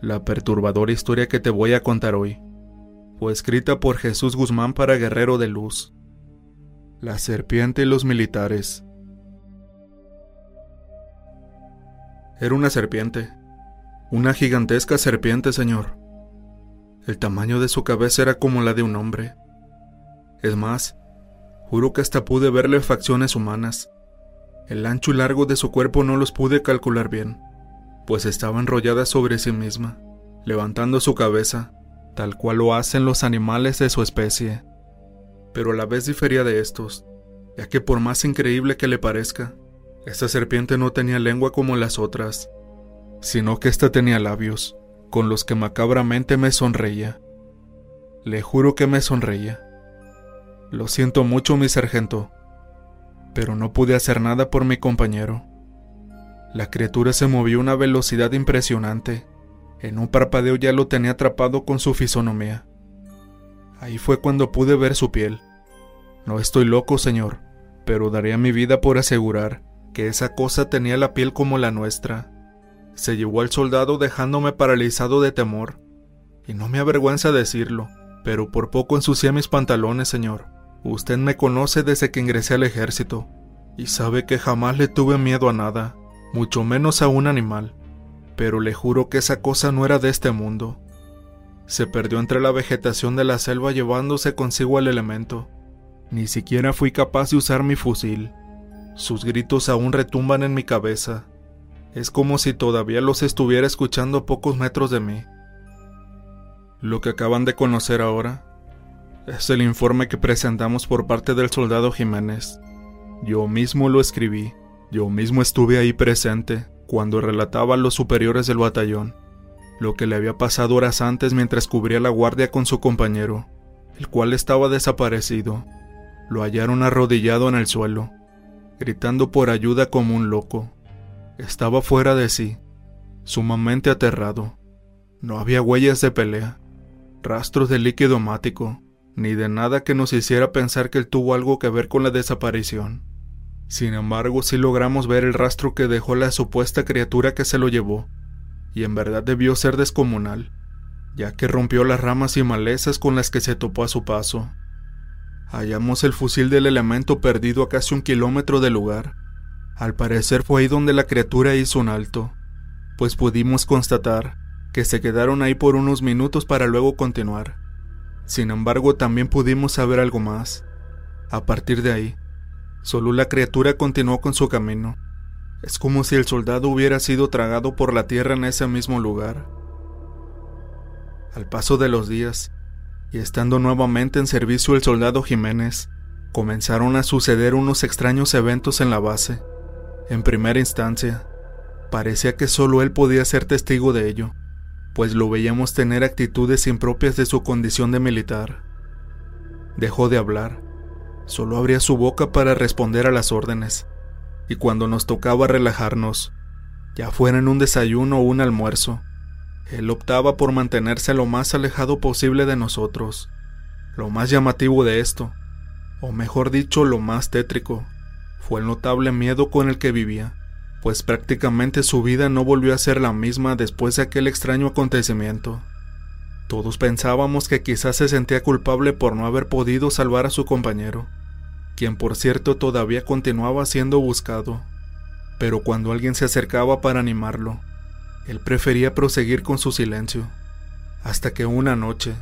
La perturbadora historia que te voy a contar hoy fue escrita por Jesús Guzmán para Guerrero de Luz. La serpiente y los militares. Era una serpiente. Una gigantesca serpiente, señor. El tamaño de su cabeza era como la de un hombre. Es más, juro que hasta pude verle facciones humanas. El ancho y largo de su cuerpo no los pude calcular bien, pues estaba enrollada sobre sí misma, levantando su cabeza, tal cual lo hacen los animales de su especie. Pero a la vez difería de estos, ya que por más increíble que le parezca, esta serpiente no tenía lengua como las otras, sino que ésta tenía labios, con los que macabramente me sonreía. Le juro que me sonreía. Lo siento mucho, mi sargento, pero no pude hacer nada por mi compañero. La criatura se movió a una velocidad impresionante. En un parpadeo ya lo tenía atrapado con su fisonomía. Ahí fue cuando pude ver su piel. No estoy loco, señor, pero daría mi vida por asegurar que esa cosa tenía la piel como la nuestra. Se llevó al soldado dejándome paralizado de temor. Y no me avergüenza decirlo, pero por poco ensucié mis pantalones, señor. Usted me conoce desde que ingresé al ejército y sabe que jamás le tuve miedo a nada, mucho menos a un animal, pero le juro que esa cosa no era de este mundo. Se perdió entre la vegetación de la selva llevándose consigo el elemento. Ni siquiera fui capaz de usar mi fusil. Sus gritos aún retumban en mi cabeza. Es como si todavía los estuviera escuchando a pocos metros de mí. Lo que acaban de conocer ahora es el informe que presentamos por parte del soldado Jiménez. Yo mismo lo escribí, yo mismo estuve ahí presente cuando relataba a los superiores del batallón lo que le había pasado horas antes mientras cubría la guardia con su compañero, el cual estaba desaparecido. Lo hallaron arrodillado en el suelo, gritando por ayuda como un loco. Estaba fuera de sí, sumamente aterrado. No había huellas de pelea, rastros de líquido mático, ni de nada que nos hiciera pensar que él tuvo algo que ver con la desaparición. Sin embargo, sí logramos ver el rastro que dejó la supuesta criatura que se lo llevó, y en verdad debió ser descomunal, ya que rompió las ramas y malezas con las que se topó a su paso. Hallamos el fusil del elemento perdido a casi un kilómetro del lugar. Al parecer fue ahí donde la criatura hizo un alto, pues pudimos constatar que se quedaron ahí por unos minutos para luego continuar. Sin embargo, también pudimos saber algo más. A partir de ahí, solo la criatura continuó con su camino. Es como si el soldado hubiera sido tragado por la tierra en ese mismo lugar. Al paso de los días, y estando nuevamente en servicio el soldado Jiménez, comenzaron a suceder unos extraños eventos en la base. En primera instancia, parecía que solo él podía ser testigo de ello pues lo veíamos tener actitudes impropias de su condición de militar. Dejó de hablar, solo abría su boca para responder a las órdenes, y cuando nos tocaba relajarnos, ya fuera en un desayuno o un almuerzo, él optaba por mantenerse lo más alejado posible de nosotros. Lo más llamativo de esto, o mejor dicho, lo más tétrico, fue el notable miedo con el que vivía pues prácticamente su vida no volvió a ser la misma después de aquel extraño acontecimiento. Todos pensábamos que quizás se sentía culpable por no haber podido salvar a su compañero, quien por cierto todavía continuaba siendo buscado, pero cuando alguien se acercaba para animarlo, él prefería proseguir con su silencio, hasta que una noche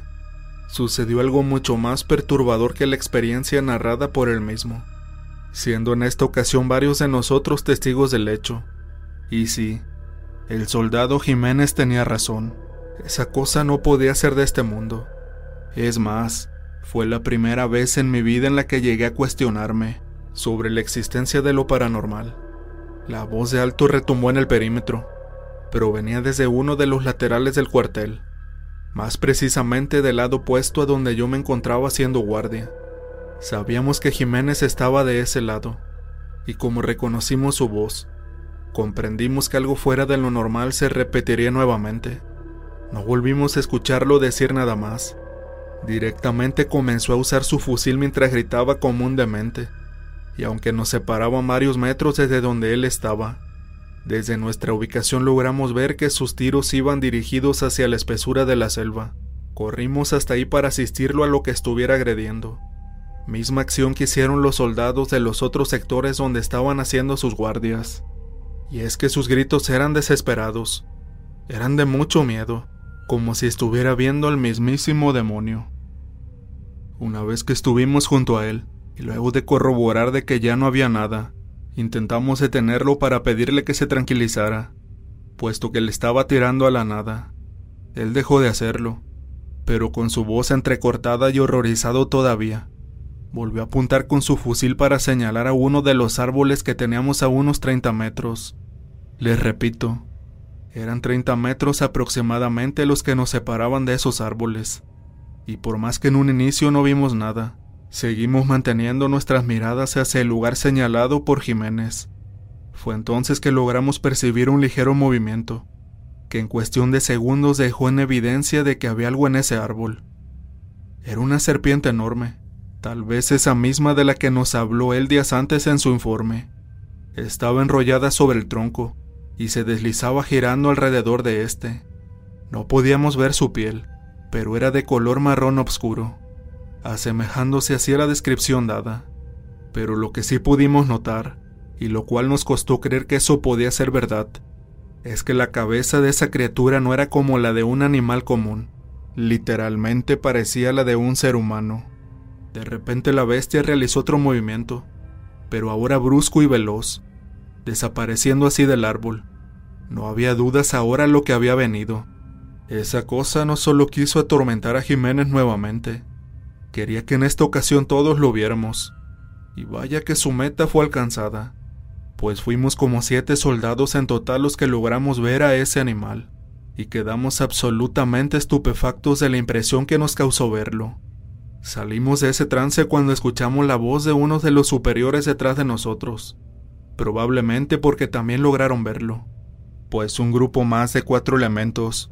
sucedió algo mucho más perturbador que la experiencia narrada por él mismo siendo en esta ocasión varios de nosotros testigos del hecho. Y sí, el soldado Jiménez tenía razón, esa cosa no podía ser de este mundo. Es más, fue la primera vez en mi vida en la que llegué a cuestionarme sobre la existencia de lo paranormal. La voz de alto retumbó en el perímetro, pero venía desde uno de los laterales del cuartel, más precisamente del lado opuesto a donde yo me encontraba haciendo guardia. Sabíamos que Jiménez estaba de ese lado, y como reconocimos su voz, comprendimos que algo fuera de lo normal se repetiría nuevamente. No volvimos a escucharlo decir nada más. Directamente comenzó a usar su fusil mientras gritaba como un demente, y aunque nos separaban varios metros desde donde él estaba, Desde nuestra ubicación logramos ver que sus tiros iban dirigidos hacia la espesura de la selva. Corrimos hasta ahí para asistirlo a lo que estuviera agrediendo. Misma acción que hicieron los soldados de los otros sectores donde estaban haciendo sus guardias. Y es que sus gritos eran desesperados. Eran de mucho miedo, como si estuviera viendo al mismísimo demonio. Una vez que estuvimos junto a él, y luego de corroborar de que ya no había nada, Intentamos detenerlo para pedirle que se tranquilizara, puesto que le estaba tirando a la nada. Él dejó de hacerlo, pero con su voz entrecortada y horrorizado todavía, volvió a apuntar con su fusil para señalar a uno de los árboles que teníamos a unos 30 metros. Les repito, eran 30 metros aproximadamente los que nos separaban de esos árboles, y por más que en un inicio no vimos nada, Seguimos manteniendo nuestras miradas hacia el lugar señalado por Jiménez. Fue entonces que logramos percibir un ligero movimiento, que en cuestión de segundos dejó en evidencia de que había algo en ese árbol. Era una serpiente enorme, tal vez esa misma de la que nos habló él días antes en su informe. Estaba enrollada sobre el tronco y se deslizaba girando alrededor de éste. No podíamos ver su piel, pero era de color marrón oscuro asemejándose así a la descripción dada. Pero lo que sí pudimos notar, y lo cual nos costó creer que eso podía ser verdad, es que la cabeza de esa criatura no era como la de un animal común, literalmente parecía la de un ser humano. De repente la bestia realizó otro movimiento, pero ahora brusco y veloz, desapareciendo así del árbol. No había dudas ahora lo que había venido. Esa cosa no solo quiso atormentar a Jiménez nuevamente, Quería que en esta ocasión todos lo viéramos. Y vaya que su meta fue alcanzada, pues fuimos como siete soldados en total los que logramos ver a ese animal, y quedamos absolutamente estupefactos de la impresión que nos causó verlo. Salimos de ese trance cuando escuchamos la voz de uno de los superiores detrás de nosotros, probablemente porque también lograron verlo, pues un grupo más de cuatro elementos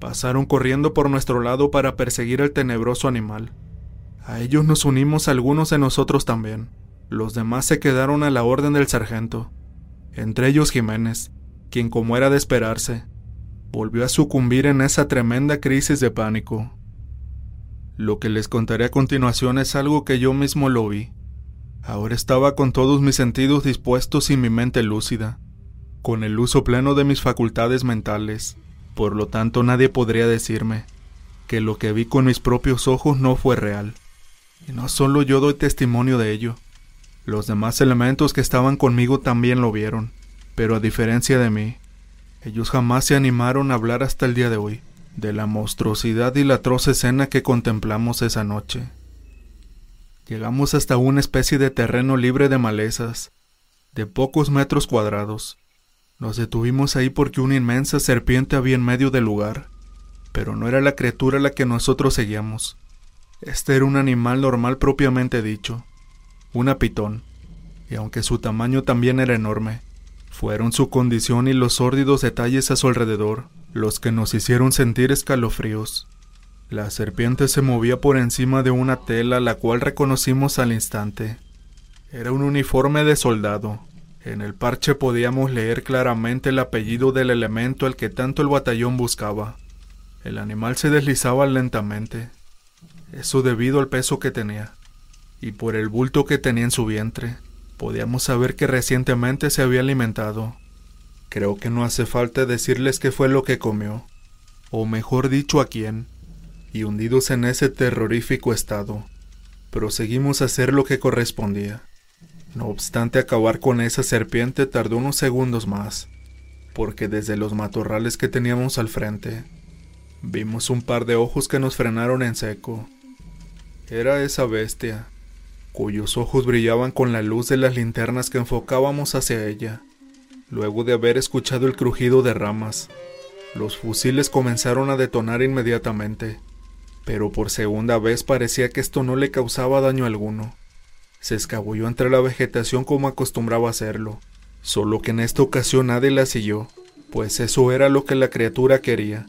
pasaron corriendo por nuestro lado para perseguir al tenebroso animal. A ellos nos unimos algunos de nosotros también. Los demás se quedaron a la orden del sargento, entre ellos Jiménez, quien como era de esperarse, volvió a sucumbir en esa tremenda crisis de pánico. Lo que les contaré a continuación es algo que yo mismo lo vi. Ahora estaba con todos mis sentidos dispuestos y mi mente lúcida, con el uso pleno de mis facultades mentales, por lo tanto nadie podría decirme que lo que vi con mis propios ojos no fue real. Y no solo yo doy testimonio de ello. Los demás elementos que estaban conmigo también lo vieron, pero a diferencia de mí, ellos jamás se animaron a hablar hasta el día de hoy de la monstruosidad y la atroz escena que contemplamos esa noche. Llegamos hasta una especie de terreno libre de malezas, de pocos metros cuadrados. Nos detuvimos ahí porque una inmensa serpiente había en medio del lugar, pero no era la criatura la que nosotros seguíamos. Este era un animal normal propiamente dicho, una pitón, y aunque su tamaño también era enorme, fueron su condición y los sórdidos detalles a su alrededor los que nos hicieron sentir escalofríos. La serpiente se movía por encima de una tela la cual reconocimos al instante. Era un uniforme de soldado. En el parche podíamos leer claramente el apellido del elemento al que tanto el batallón buscaba. El animal se deslizaba lentamente, eso debido al peso que tenía, y por el bulto que tenía en su vientre. Podíamos saber que recientemente se había alimentado. Creo que no hace falta decirles qué fue lo que comió, o mejor dicho a quién, y hundidos en ese terrorífico estado, proseguimos a hacer lo que correspondía. No obstante, acabar con esa serpiente tardó unos segundos más, porque desde los matorrales que teníamos al frente, vimos un par de ojos que nos frenaron en seco. Era esa bestia, cuyos ojos brillaban con la luz de las linternas que enfocábamos hacia ella. Luego de haber escuchado el crujido de ramas, los fusiles comenzaron a detonar inmediatamente, pero por segunda vez parecía que esto no le causaba daño alguno. Se escabulló entre la vegetación como acostumbraba hacerlo, solo que en esta ocasión nadie la siguió, pues eso era lo que la criatura quería,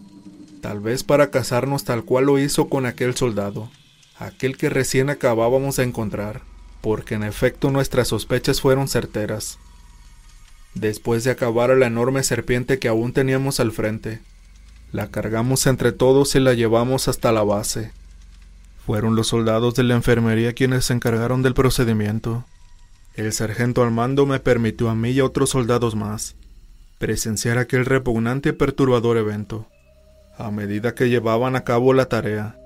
tal vez para cazarnos tal cual lo hizo con aquel soldado aquel que recién acabábamos de encontrar, porque en efecto nuestras sospechas fueron certeras. Después de acabar a la enorme serpiente que aún teníamos al frente, la cargamos entre todos y la llevamos hasta la base. Fueron los soldados de la enfermería quienes se encargaron del procedimiento. El sargento al mando me permitió a mí y a otros soldados más presenciar aquel repugnante y perturbador evento. A medida que llevaban a cabo la tarea,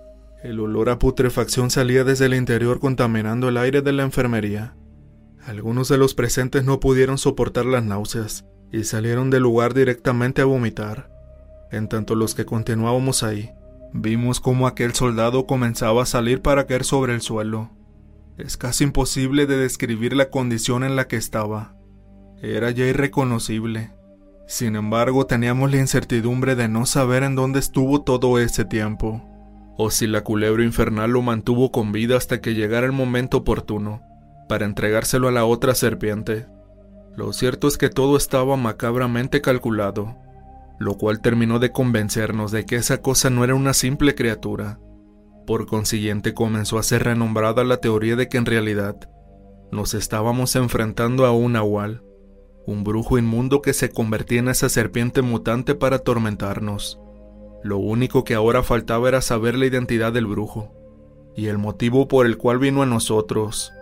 el olor a putrefacción salía desde el interior contaminando el aire de la enfermería. Algunos de los presentes no pudieron soportar las náuseas y salieron del lugar directamente a vomitar. En tanto los que continuábamos ahí, vimos cómo aquel soldado comenzaba a salir para caer sobre el suelo. Es casi imposible de describir la condición en la que estaba. Era ya irreconocible. Sin embargo, teníamos la incertidumbre de no saber en dónde estuvo todo ese tiempo, o si la culebra infernal lo mantuvo con vida hasta que llegara el momento oportuno para entregárselo a la otra serpiente. Lo cierto es que todo estaba macabramente calculado, lo cual terminó de convencernos de que esa cosa no era una simple criatura. Por consiguiente comenzó a ser renombrada la teoría de que en realidad nos estábamos enfrentando a un nahual, un brujo inmundo que se convertía en esa serpiente mutante para atormentarnos. Lo único que ahora faltaba era saber la identidad del brujo y el motivo por el cual vino a nosotros,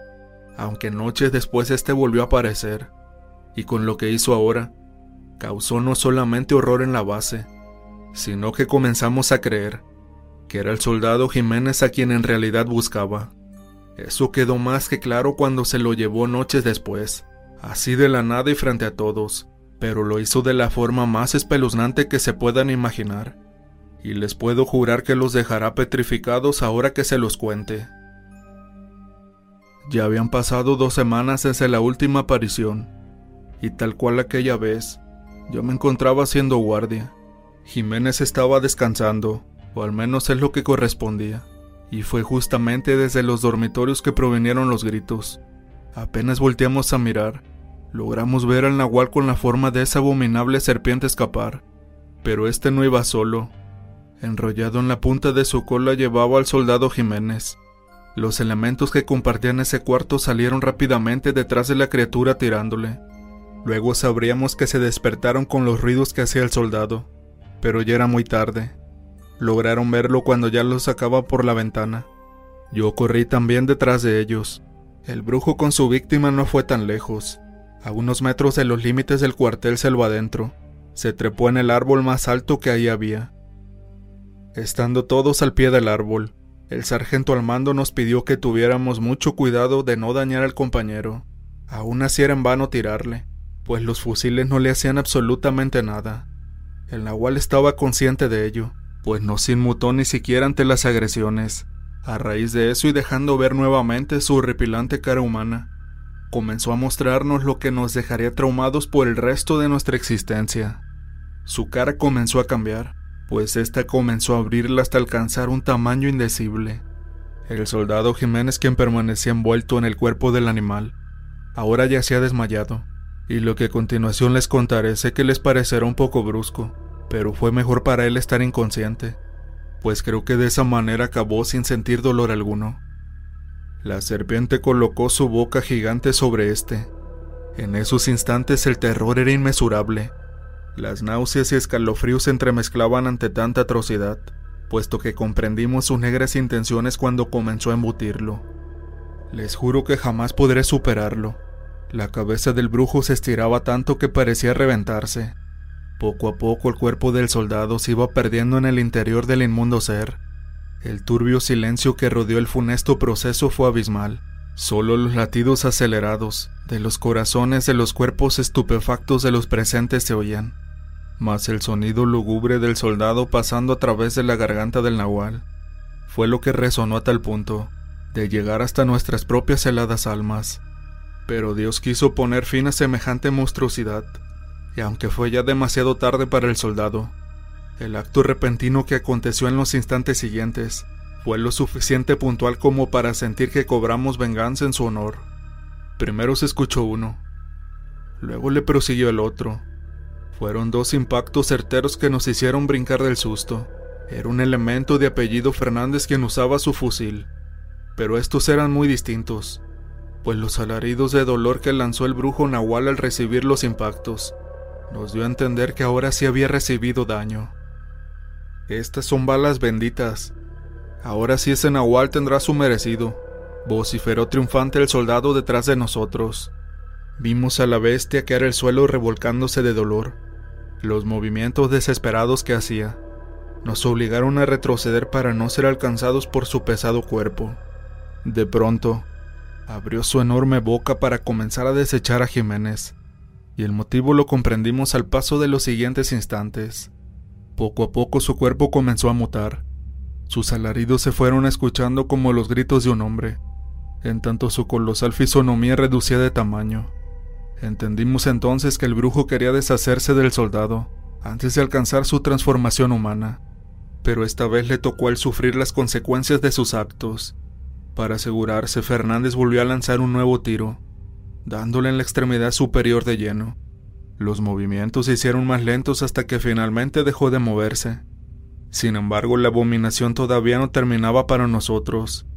aunque noches después este volvió a aparecer, y con lo que hizo ahora, causó no solamente horror en la base, sino que comenzamos a creer que era el soldado Jiménez a quien en realidad buscaba. Eso quedó más que claro cuando se lo llevó noches después, así de la nada y frente a todos, pero lo hizo de la forma más espeluznante que se puedan imaginar, y les puedo jurar que los dejará petrificados ahora que se los cuente. Ya habían pasado dos semanas desde la última aparición, y tal cual aquella vez, yo me encontraba haciendo guardia. Jiménez estaba descansando, o al menos es lo que correspondía, y fue justamente desde los dormitorios que provinieron los gritos. Apenas volteamos a mirar, logramos ver al nahual con la forma de esa abominable serpiente escapar, pero este no iba solo. Enrollado en la punta de su cola llevaba al soldado Jiménez. Los elementos que compartían ese cuarto salieron rápidamente detrás de la criatura tirándole. Luego sabríamos que se despertaron con los ruidos que hacía el soldado, pero ya era muy tarde. Lograron verlo cuando ya lo sacaba por la ventana. Yo corrí también detrás de ellos. El brujo con su víctima no fue tan lejos. A unos metros de los límites del cuartel se lo adentro. Se trepó en el árbol más alto que ahí había. Estando todos al pie del árbol, el sargento al mando nos pidió que tuviéramos mucho cuidado de no dañar al compañero. Aún así era en vano tirarle pues los fusiles no le hacían absolutamente nada. El nahual estaba consciente de ello, pues no se inmutó ni siquiera ante las agresiones. A raíz de eso y dejando ver nuevamente su horripilante cara humana, comenzó a mostrarnos lo que nos dejaría traumados por el resto de nuestra existencia. Su cara comenzó a cambiar, pues ésta comenzó a abrirla hasta alcanzar un tamaño indecible. El soldado Jiménez, quien permanecía envuelto en el cuerpo del animal, ahora yacía desmayado, y lo que a continuación les contaré sé que les parecerá un poco brusco, pero fue mejor para él estar inconsciente, pues creo que de esa manera acabó sin sentir dolor alguno. La serpiente colocó su boca gigante sobre este. En esos instantes el terror era inmesurable. Las náuseas y escalofríos se entremezclaban ante tanta atrocidad, puesto que comprendimos sus negras intenciones cuando comenzó a embutirlo. Les juro que jamás podré superarlo la cabeza del brujo se estiraba tanto que parecía reventarse. Poco a poco el cuerpo del soldado se iba perdiendo en el interior del inmundo ser. El turbio silencio que rodeó el funesto proceso fue abismal. Solo los latidos acelerados de los corazones de los cuerpos estupefactos de los presentes se oían, mas el sonido lúgubre del soldado pasando a través de la garganta del nahual fue lo que resonó a tal punto de llegar hasta nuestras propias heladas almas. Pero Dios quiso poner fin a semejante monstruosidad, y aunque fue ya demasiado tarde para el soldado, el acto repentino que aconteció en los instantes siguientes fue lo suficiente puntual como para sentir que cobramos venganza en su honor. Primero se escuchó uno, luego le prosiguió el otro. Fueron dos impactos certeros que nos hicieron brincar del susto. Era un elemento de apellido Fernández quien usaba su fusil, pero estos eran muy distintos pues los alaridos de dolor que lanzó el brujo Nahual al recibir los impactos nos dio a entender que ahora sí había recibido daño. Estas son balas benditas. Ahora sí ese Nahual tendrá su merecido, vociferó triunfante el soldado detrás de nosotros. Vimos a la bestia caer el suelo revolcándose de dolor. Los movimientos desesperados que hacía nos obligaron a retroceder para no ser alcanzados por su pesado cuerpo. De pronto, abrió su enorme boca para comenzar a desechar a Jiménez, y el motivo lo comprendimos al paso de los siguientes instantes. Poco a poco su cuerpo comenzó a mutar. Sus alaridos se fueron escuchando como los gritos de un hombre, en tanto su colosal fisonomía reducía de tamaño. Entendimos entonces que el brujo quería deshacerse del soldado antes de alcanzar su transformación humana, pero esta vez le tocó al sufrir las consecuencias de sus actos. Para asegurarse, Fernández volvió a lanzar un nuevo tiro, dándole en la extremidad superior de lleno. Los movimientos se hicieron más lentos hasta que finalmente dejó de moverse. Sin embargo, la abominación todavía no terminaba para nosotros.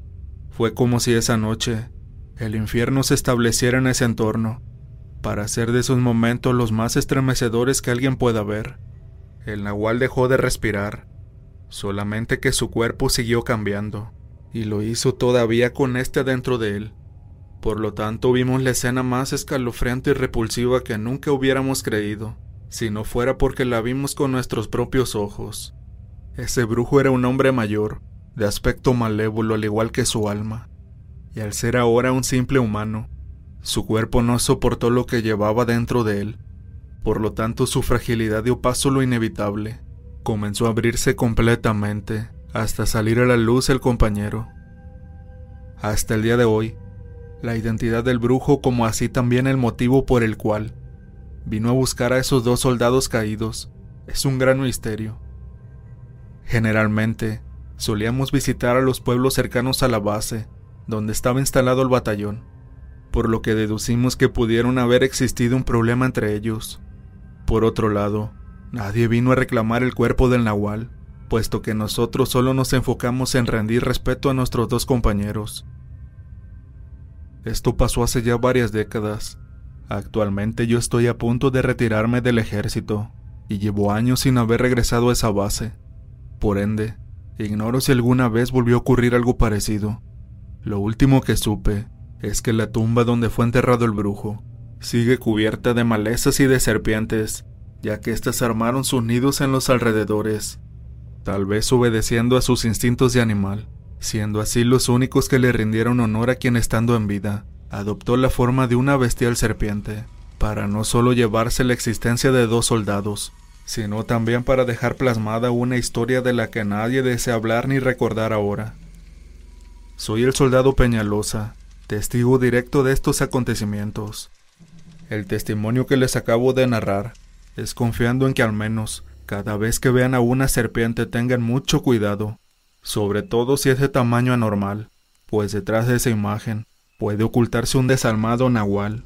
Fue como si esa noche el infierno se estableciera en ese entorno, para hacer de esos momentos los más estremecedores que alguien pueda ver. El nahual dejó de respirar, solamente que su cuerpo siguió cambiando y lo hizo todavía con este dentro de él. Por lo tanto, vimos la escena más escalofriante y repulsiva que nunca hubiéramos creído, si no fuera porque la vimos con nuestros propios ojos. Ese brujo era un hombre mayor, de aspecto malévolo al igual que su alma, y al ser ahora un simple humano, su cuerpo no soportó lo que llevaba dentro de él, por lo tanto su fragilidad dio paso a lo inevitable, comenzó a abrirse completamente, hasta salir a la luz el compañero. Hasta el día de hoy, la identidad del brujo como así también el motivo por el cual vino a buscar a esos dos soldados caídos es un gran misterio. Generalmente, solíamos visitar a los pueblos cercanos a la base, donde estaba instalado el batallón, por lo que deducimos que pudieron haber existido un problema entre ellos. Por otro lado, nadie vino a reclamar el cuerpo del nahual, puesto que nosotros solo nos enfocamos en rendir respeto a nuestros dos compañeros. Esto pasó hace ya varias décadas. Actualmente yo estoy a punto de retirarme del ejército y llevo años sin haber regresado a esa base. Por ende, ignoro si alguna vez volvió a ocurrir algo parecido. Lo último que supe es que la tumba donde fue enterrado el brujo sigue cubierta de malezas y de serpientes, ya que éstas armaron sus nidos en los alrededores tal vez obedeciendo a sus instintos de animal, siendo así los únicos que le rindieron honor a quien estando en vida, adoptó la forma de una bestial serpiente, para no solo llevarse la existencia de dos soldados, sino también para dejar plasmada una historia de la que nadie desea hablar ni recordar ahora. Soy el soldado Peñalosa, testigo directo de estos acontecimientos. El testimonio que les acabo de narrar es confiando en que al menos cada vez que vean a una serpiente tengan mucho cuidado, sobre todo si es de tamaño anormal, pues detrás de esa imagen puede ocultarse un desalmado nahual